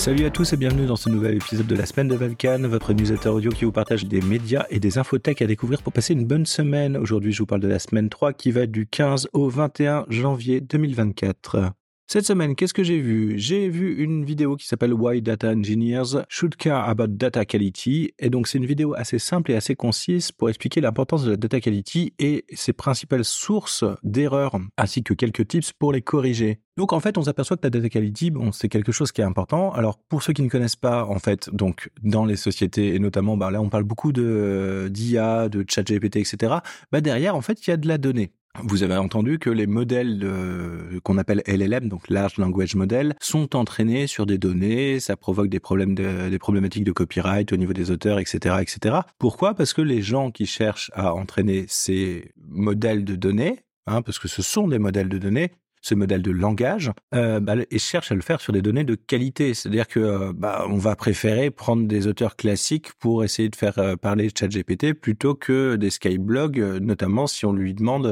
Salut à tous et bienvenue dans ce nouvel épisode de la semaine de Valkan, votre newsletter audio qui vous partage des médias et des infotech à découvrir pour passer une bonne semaine. Aujourd'hui, je vous parle de la semaine 3 qui va du 15 au 21 janvier 2024. Cette semaine, qu'est-ce que j'ai vu? J'ai vu une vidéo qui s'appelle Why Data Engineers Should Care About Data Quality. Et donc, c'est une vidéo assez simple et assez concise pour expliquer l'importance de la data quality et ses principales sources d'erreurs, ainsi que quelques tips pour les corriger. Donc, en fait, on s'aperçoit que la data quality, bon, c'est quelque chose qui est important. Alors, pour ceux qui ne connaissent pas, en fait, donc, dans les sociétés, et notamment, bah, là, on parle beaucoup de d'IA, de chat GPT, etc. Bah, derrière, en fait, il y a de la donnée. Vous avez entendu que les modèles qu'on appelle LLM, donc Large Language Model, sont entraînés sur des données, ça provoque des problèmes des problématiques de copyright au niveau des auteurs, etc., etc. Pourquoi? Parce que les gens qui cherchent à entraîner ces modèles de données, hein, parce que ce sont des modèles de données, ce modèle de langage euh, bah, et cherche à le faire sur des données de qualité. C'est-à-dire que euh, bah, on va préférer prendre des auteurs classiques pour essayer de faire euh, parler ChatGPT plutôt que des skyblogs, notamment si on lui demande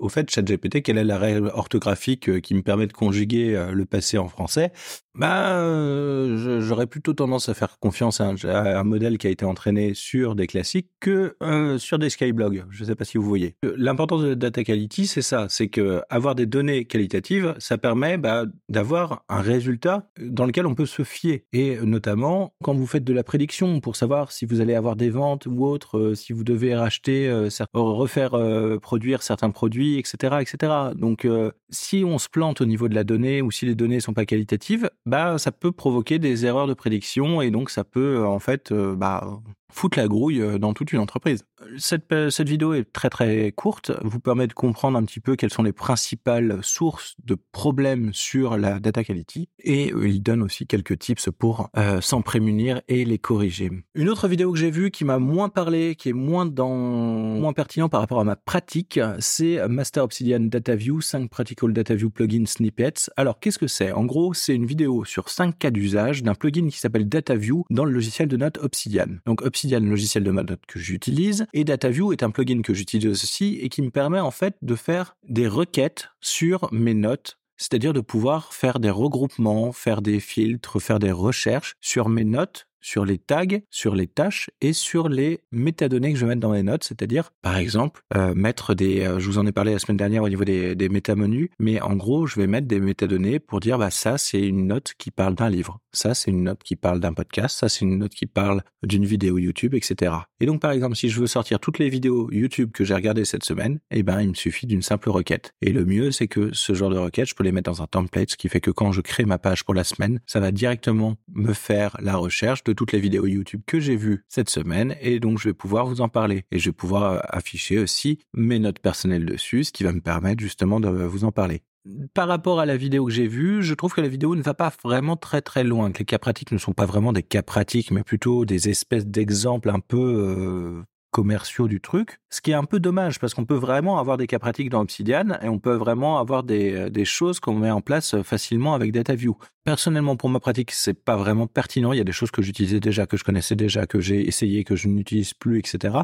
au fait ChatGPT quelle est la règle orthographique qui me permet de conjuguer le passé en français. Bah, j'aurais plutôt tendance à faire confiance à un, modèle qui a été entraîné sur des classiques que sur des skyblogs. Je ne sais pas si vous voyez. L'importance de data quality, c'est ça, c'est que avoir des données qualitatives ça permet bah, d'avoir un résultat dans lequel on peut se fier. Et notamment, quand vous faites de la prédiction pour savoir si vous allez avoir des ventes ou autre, euh, si vous devez racheter, euh, refaire euh, produire certains produits, etc. etc. Donc, si on se plante au niveau de la donnée ou si les données sont pas qualitatives, bah, ça peut provoquer des erreurs de prédiction et donc ça peut en fait bah, foutre la grouille euh, dans toute une entreprise. Cette, euh, vidéo est très très courte, vous permet de comprendre un petit peu quelles sont les principales sources de problèmes sur la data quality et euh, il donne aussi quelques tips pour s'en prémunir et les corriger. Une autre vidéo que j'ai vue qui m'a moins parlé, qui est moins dans moins pertinent par rapport à ma pratique, c'est Master Obsidian Data View 5 Practical Data View Plugin Snippets. Alors qu'est-ce que c'est? En gros, c'est une vidéo sur 5 cas d'usage d'un plugin qui s'appelle DataView dans le logiciel de notes Obsidian. Donc Obsidian Obsidian, le logiciel de notes que j'utilise, et DataView est un plugin que j'utilise aussi et qui me permet en fait de faire des requêtes sur mes notes c'est-à-dire de pouvoir faire des regroupements, faire des filtres, faire des recherches sur mes notes sur les tags, sur les tâches et sur les métadonnées que je vais mettre dans mes notes, c'est-à-dire par exemple euh, mettre des, euh, je vous en ai parlé la semaine dernière au niveau des, des métamenus, mais en gros je vais mettre des métadonnées pour dire bah ça c'est une note qui parle d'un livre, ça c'est une note qui parle d'un podcast, ça c'est une note qui parle d'une vidéo YouTube, etc. Et donc par exemple si je veux sortir toutes les vidéos YouTube que j'ai regardées cette semaine, eh ben il me suffit d'une simple requête. Et le mieux c'est que ce genre de requête je peux les mettre dans un template, ce qui fait que quand je crée ma page pour la semaine, ça va directement me faire la recherche de toutes les vidéos YouTube que j'ai vues cette semaine et donc je vais pouvoir vous en parler. Et je vais pouvoir euh, afficher aussi mes notes personnelles dessus, ce qui va me permettre justement de vous en parler. Par rapport à la vidéo que j'ai vue, je trouve que la vidéo ne va pas vraiment très très loin, que les cas pratiques ne sont pas vraiment des cas pratiques, mais plutôt des espèces d'exemples un peu euh, commerciaux du truc, ce qui est un peu dommage parce qu'on peut vraiment avoir des cas pratiques dans Obsidian et on peut vraiment avoir des, euh, des choses qu'on met en place euh, facilement avec DataView. Personnellement, pour ma pratique, c'est pas vraiment pertinent. Il y a des choses que j'utilisais déjà, que je connaissais déjà, que j'ai essayé, que je n'utilise plus, etc.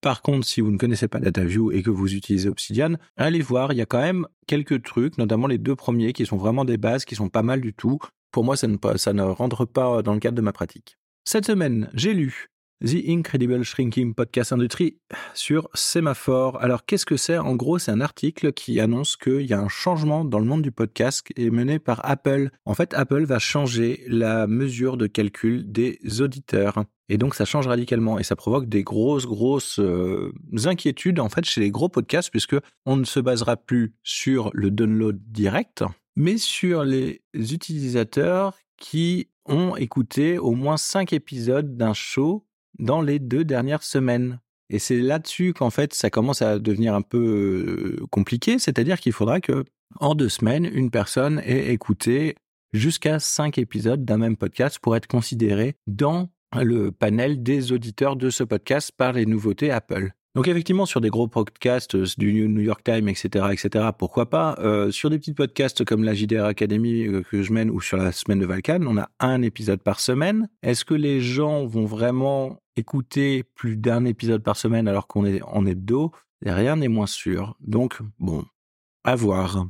Par contre, si vous ne connaissez pas DataView et que vous utilisez Obsidian, allez voir, il y a quand même quelques trucs, notamment les deux premiers qui sont vraiment des bases, qui sont pas mal du tout. Pour moi, ça ne, ça rentre pas dans le cadre de ma pratique. Cette semaine, j'ai lu The Incredible Shrinking Podcast Industry sur Semaphore. Alors, qu'est-ce que c'est? En gros, c'est un article qui annonce qu'il y a un changement dans le monde du podcast est mené par Apple. En fait, Apple va changer la mesure de calcul des auditeurs. Et donc, ça change radicalement et ça provoque des grosses, grosses euh, inquiétudes, en fait, chez les gros podcasts, puisque on ne se basera plus sur le download direct, mais sur les utilisateurs qui ont écouté au moins cinq épisodes d'un show dans les deux dernières semaines. Et c'est là-dessus qu'en fait ça commence à devenir un peu euh, compliqué, c'est-à-dire qu'il faudra que en deux semaines, une personne ait écouté jusqu'à cinq épisodes d'un même podcast pour être considéré dans le panel des auditeurs de ce podcast par les nouveautés Apple. Donc effectivement, sur des gros podcasts euh, du New York Times, etc., etc., pourquoi pas. Euh, sur des petits podcasts comme la JDR Academy euh, que je mène ou sur la semaine de Valkan, on a un épisode par semaine. Est-ce que les gens vont vraiment écouter plus d'un épisode par semaine alors qu'on est en hebdo Rien n'est moins sûr. Donc, bon, à voir.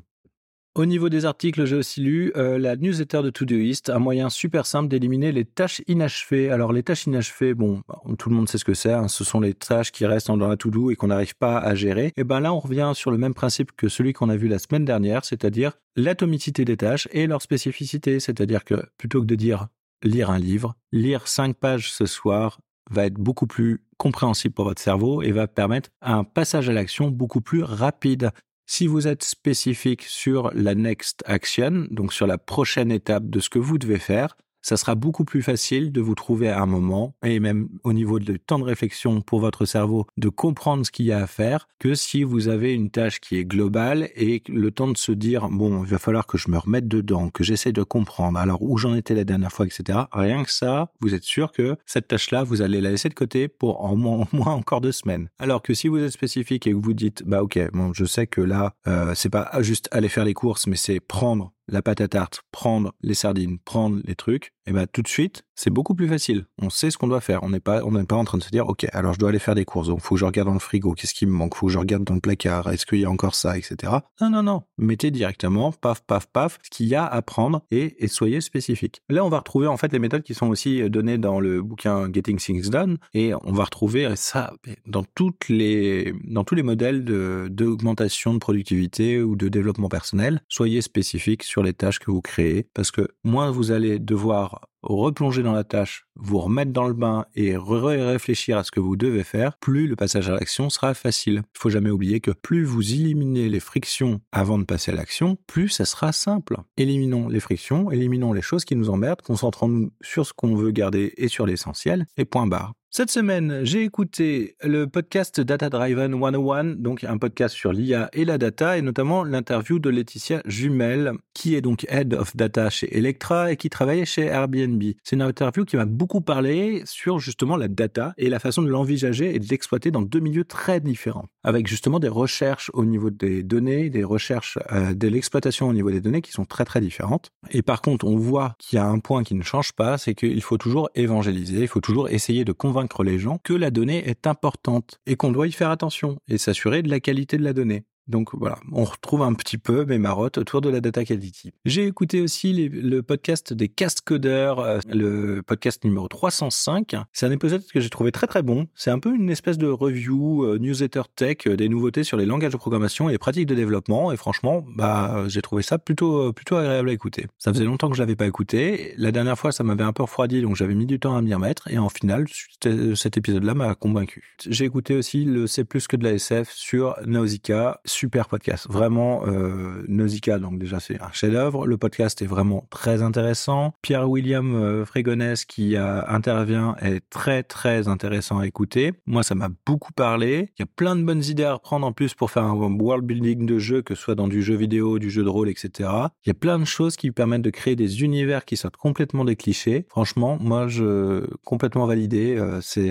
Au niveau des articles, j'ai aussi lu euh, la newsletter de Todoist, un moyen super simple d'éliminer les tâches inachevées. Alors les tâches inachevées, bon, bah, tout le monde sait ce que c'est, hein, ce sont les tâches qui restent dans la to-do et qu'on n'arrive pas à gérer. Et ben là, on revient sur le même principe que celui qu'on a vu la semaine dernière, c'est-à-dire l'atomicité des tâches et leur spécificité. C'est-à-dire que plutôt que de dire lire un livre, lire cinq pages ce soir va être beaucoup plus compréhensible pour votre cerveau et va permettre un passage à l'action beaucoup plus rapide. Si vous êtes spécifique sur la next action, donc sur la prochaine étape de ce que vous devez faire, ça sera beaucoup plus facile de vous trouver à un moment, et même au niveau de temps de réflexion pour votre cerveau, de comprendre ce qu'il y a à faire, que si vous avez une tâche qui est globale et le temps de se dire, bon, il va falloir que je me remette dedans, que j'essaie de comprendre, alors où j'en étais la dernière fois, etc. Rien que ça, vous êtes sûr que cette tâche-là, vous allez la laisser de côté pour en moins, encore deux semaines. Alors que si vous êtes spécifique et que vous dites, bah ok, bon, je sais que là, euh, c'est pas juste aller faire les courses, mais c'est prendre la pâte à tarte, prendre les sardines, prendre les trucs, et ben tout de suite, c'est beaucoup plus facile. On sait ce qu'on doit faire. On n'est pas, pas en train de se dire, ok, alors je dois aller faire des courses. Donc, faut que je regarde dans le frigo. Qu'est-ce qui me manque? Faut que je regarde dans le placard. Est-ce qu'il y a encore ça, etc. Non, non, non. Mettez directement, paf, paf, paf, ce qu'il y a à prendre et, soyez spécifique. Là, on va retrouver en fait les méthodes qui sont aussi données dans le bouquin Getting Things Done et on va retrouver ça dans toutes les, dans tous les modèles de d'augmentation de productivité ou de développement personnel. Soyez spécifique sur les tâches que vous créez parce que moins vous allez devoir replonger dans la tâche, vous remettre dans le bain et réfléchir à ce que vous devez faire, plus le passage à l'action sera facile. Il faut jamais oublier que plus vous éliminez les frictions avant de passer à l'action, plus ça sera simple. Éliminons les frictions, éliminons les choses qui nous emmerdent, concentrons-nous sur ce qu'on veut garder et sur l'essentiel, et point barre. Cette semaine, j'ai écouté le podcast Data Driven 101, donc un podcast sur l'IA et la data, et notamment l'interview de Laetitia Jumel, qui est donc Head of Data chez Electra et qui travaillait chez Airbnb. C'est une interview qui m'a beaucoup parlé sur justement la data et la façon de l'envisager et de l'exploiter dans deux milieux très différents, avec justement des recherches au niveau des données, des recherches euh, de l'exploitation au niveau des données qui sont très très différentes. Et par contre, on voit qu'il y a un point qui ne change pas, c'est qu'il faut toujours évangéliser, il faut toujours essayer de convaincre les gens que la donnée est importante et qu'on doit y faire attention et s'assurer de la qualité de la donnée. Donc voilà, on retrouve un petit peu mes marottes autour de la data quality. J'ai écouté aussi le podcast des cast codeurs, euh, le podcast numéro 305. C'est un épisode que j'ai trouvé très très bon. C'est un peu une espèce de review euh, newsletter tech euh, des nouveautés sur les langages de programmation et les pratiques de développement. Et franchement, bah j'ai trouvé ça plutôt plutôt agréable à écouter. Ça faisait longtemps que je l'avais pas écouté. La dernière fois, ça m'avait un peu refroidi, donc j'avais mis du temps à m'y remettre. Et en final, cet épisode-là m'a convaincu. J'ai écouté aussi le C'est plus que de la SF sur Nausicaa super podcast. Vraiment, euh, donc déjà c'est un chef-d'œuvre. Le podcast est vraiment très intéressant. Pierre-William euh, Frégonès qui intervient est très très intéressant à écouter. Moi, ça m'a beaucoup parlé. Il y a plein de bonnes idées à reprendre en plus pour faire un world building de jeu, que ce soit dans du jeu vidéo, du jeu de rôle, etc. Il y a plein de choses qui permettent de créer des univers qui sortent complètement des clichés. Franchement, moi, je complètement validé. Euh, c'est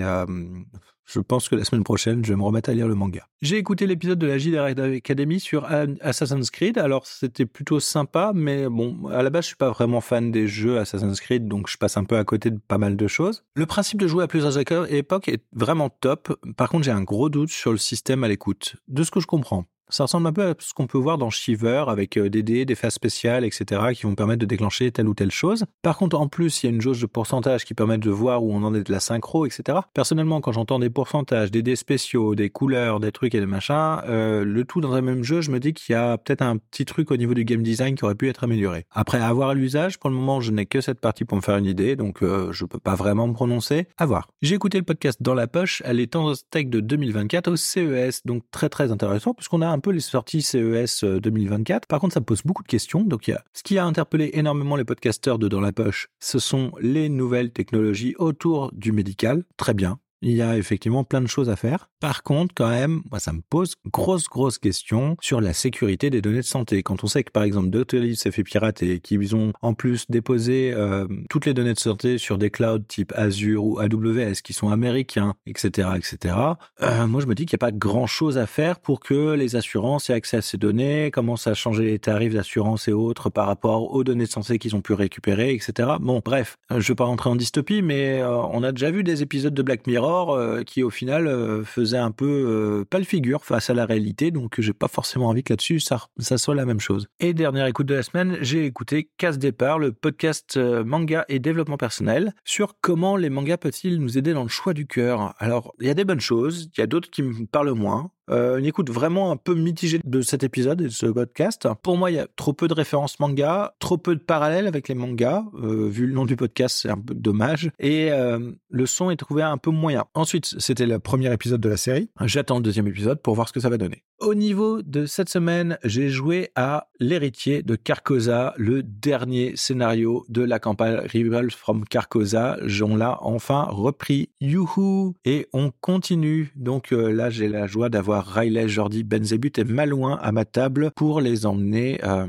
je pense que la semaine prochaine, je vais me remettre à lire le manga. J'ai écouté l'épisode de la JDR Academy sur Assassin's Creed. Alors, c'était plutôt sympa, mais bon, à la base, je suis pas vraiment fan des jeux Assassin's Creed, donc je passe un peu à côté de pas mal de choses. Le principe de jouer à plusieurs époques est vraiment top. Par contre, j'ai un gros doute sur le système à l'écoute. De ce que je comprends. Ça ressemble un peu à ce qu'on peut voir dans Shiver avec euh, des dés, des phases spéciales, etc. qui vont permettre de déclencher telle ou telle chose. Par contre, en plus, il y a une jauge de pourcentage qui permet de voir où on en est de la synchro, etc. Personnellement, quand j'entends des pourcentages, des dés spéciaux, des couleurs, des trucs et des machins, euh, le tout dans un même jeu, je me dis qu'il y a peut-être un petit truc au niveau du game design qui aurait pu être amélioré. Après, avoir l'usage, pour le moment, je n'ai que cette partie pour me faire une idée, donc euh, je peux pas vraiment me prononcer. À voir. J'ai écouté le podcast dans la poche, elle est en tech de 2024 au CES, donc très très intéressant puisqu'on a un peu les sorties CES 2024. Euh, Par contre, ça pose beaucoup de questions. Donc, ce qui a interpellé énormément les podcasteurs de Dans la Poche, ce sont les nouvelles technologies autour du médical. Très bien. Il y a effectivement plein de choses à faire. Par contre, quand même, moi, ça me pose grosse, grosse question sur la sécurité des données de santé. Quand on sait que, par exemple, Doctolib s'est fait pirater et qu'ils ont en plus déposé euh, toutes les données de santé sur des clouds type Azure ou AWS qui sont américains, etc., etc., euh, moi, je me dis qu'il n'y a pas grand chose à faire pour que les assurances aient accès à ces données, commencent à changer les tarifs d'assurance et autres par rapport aux données de santé qu'ils ont pu récupérer, etc. Bon, bref, euh, je ne vais pas rentrer en dystopie, mais on a déjà vu des épisodes de Black Mirror euh, qui au final euh, faisait un peu euh, pas le figure face à la réalité, donc j'ai pas forcément envie que là-dessus ça, ça soit la même chose. Et dernière écoute de la semaine, j'ai écouté Casse Départ, le podcast manga et développement personnel, sur comment les mangas peuvent-ils nous aider dans le choix du cœur. Alors, il y a des bonnes choses, il y a d'autres qui me parlent moins. Euh, une écoute vraiment un peu mitigée de cet épisode et de ce podcast. Pour moi, il y a trop peu de références manga, trop peu de parallèles avec les mangas. Euh, vu le nom du podcast, c'est un peu dommage. Et euh, le son est trouvé un peu moyen. Ensuite, c'était le premier épisode de la série. J'attends le deuxième épisode pour voir ce que ça va donner. Au niveau de cette semaine, j'ai joué à L'héritier de Carcosa, le dernier scénario de la campagne Rival from Carcosa. J'en l'a enfin repris. Youhou! Et on continue. Donc là, j'ai la joie d'avoir Riley, Jordi, Benzebut et Malouin à ma table pour les emmener euh,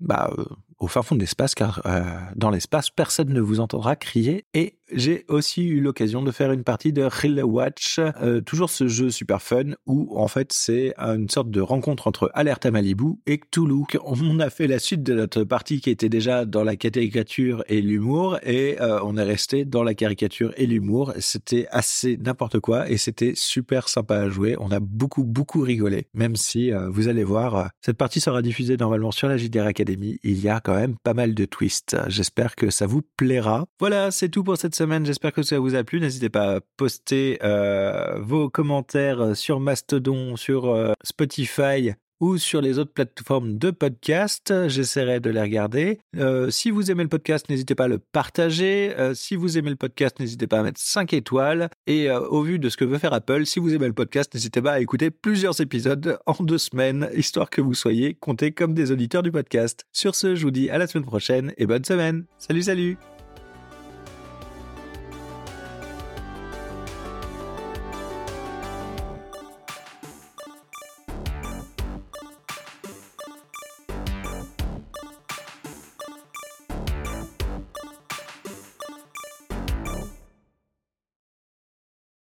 bah, euh, au fin fond de l'espace, car euh, dans l'espace, personne ne vous entendra crier et j'ai aussi eu l'occasion de faire une partie de Real Watch, euh, toujours ce jeu super fun où en fait c'est une sorte de rencontre entre Alerta Malibu et Cthulhu. On a fait la suite de notre partie qui était déjà dans la caricature et l'humour et euh, on est resté dans la caricature et l'humour. C'était assez n'importe quoi et c'était super sympa à jouer. On a beaucoup beaucoup rigolé, même si euh, vous allez voir, cette partie sera diffusée normalement sur la JDR Academy. Il y a quand même pas mal de twists. J'espère que ça vous plaira. Voilà, c'est tout pour cette semaine. J'espère que ça vous a plu. N'hésitez pas à poster euh, vos commentaires sur Mastodon, sur euh, Spotify ou sur les autres plateformes de podcast. J'essaierai de les regarder. Euh, si vous aimez le podcast, n'hésitez pas à le partager. si vous aimez le podcast, n'hésitez pas à mettre 5 étoiles. Et au vu de ce que veut faire Apple, si vous aimez le podcast, n'hésitez pas à écouter plusieurs épisodes en deux semaines, histoire que vous soyez comptés comme des auditeurs du podcast. Sur ce, je vous dis à la semaine prochaine et bonne semaine. Salut, salut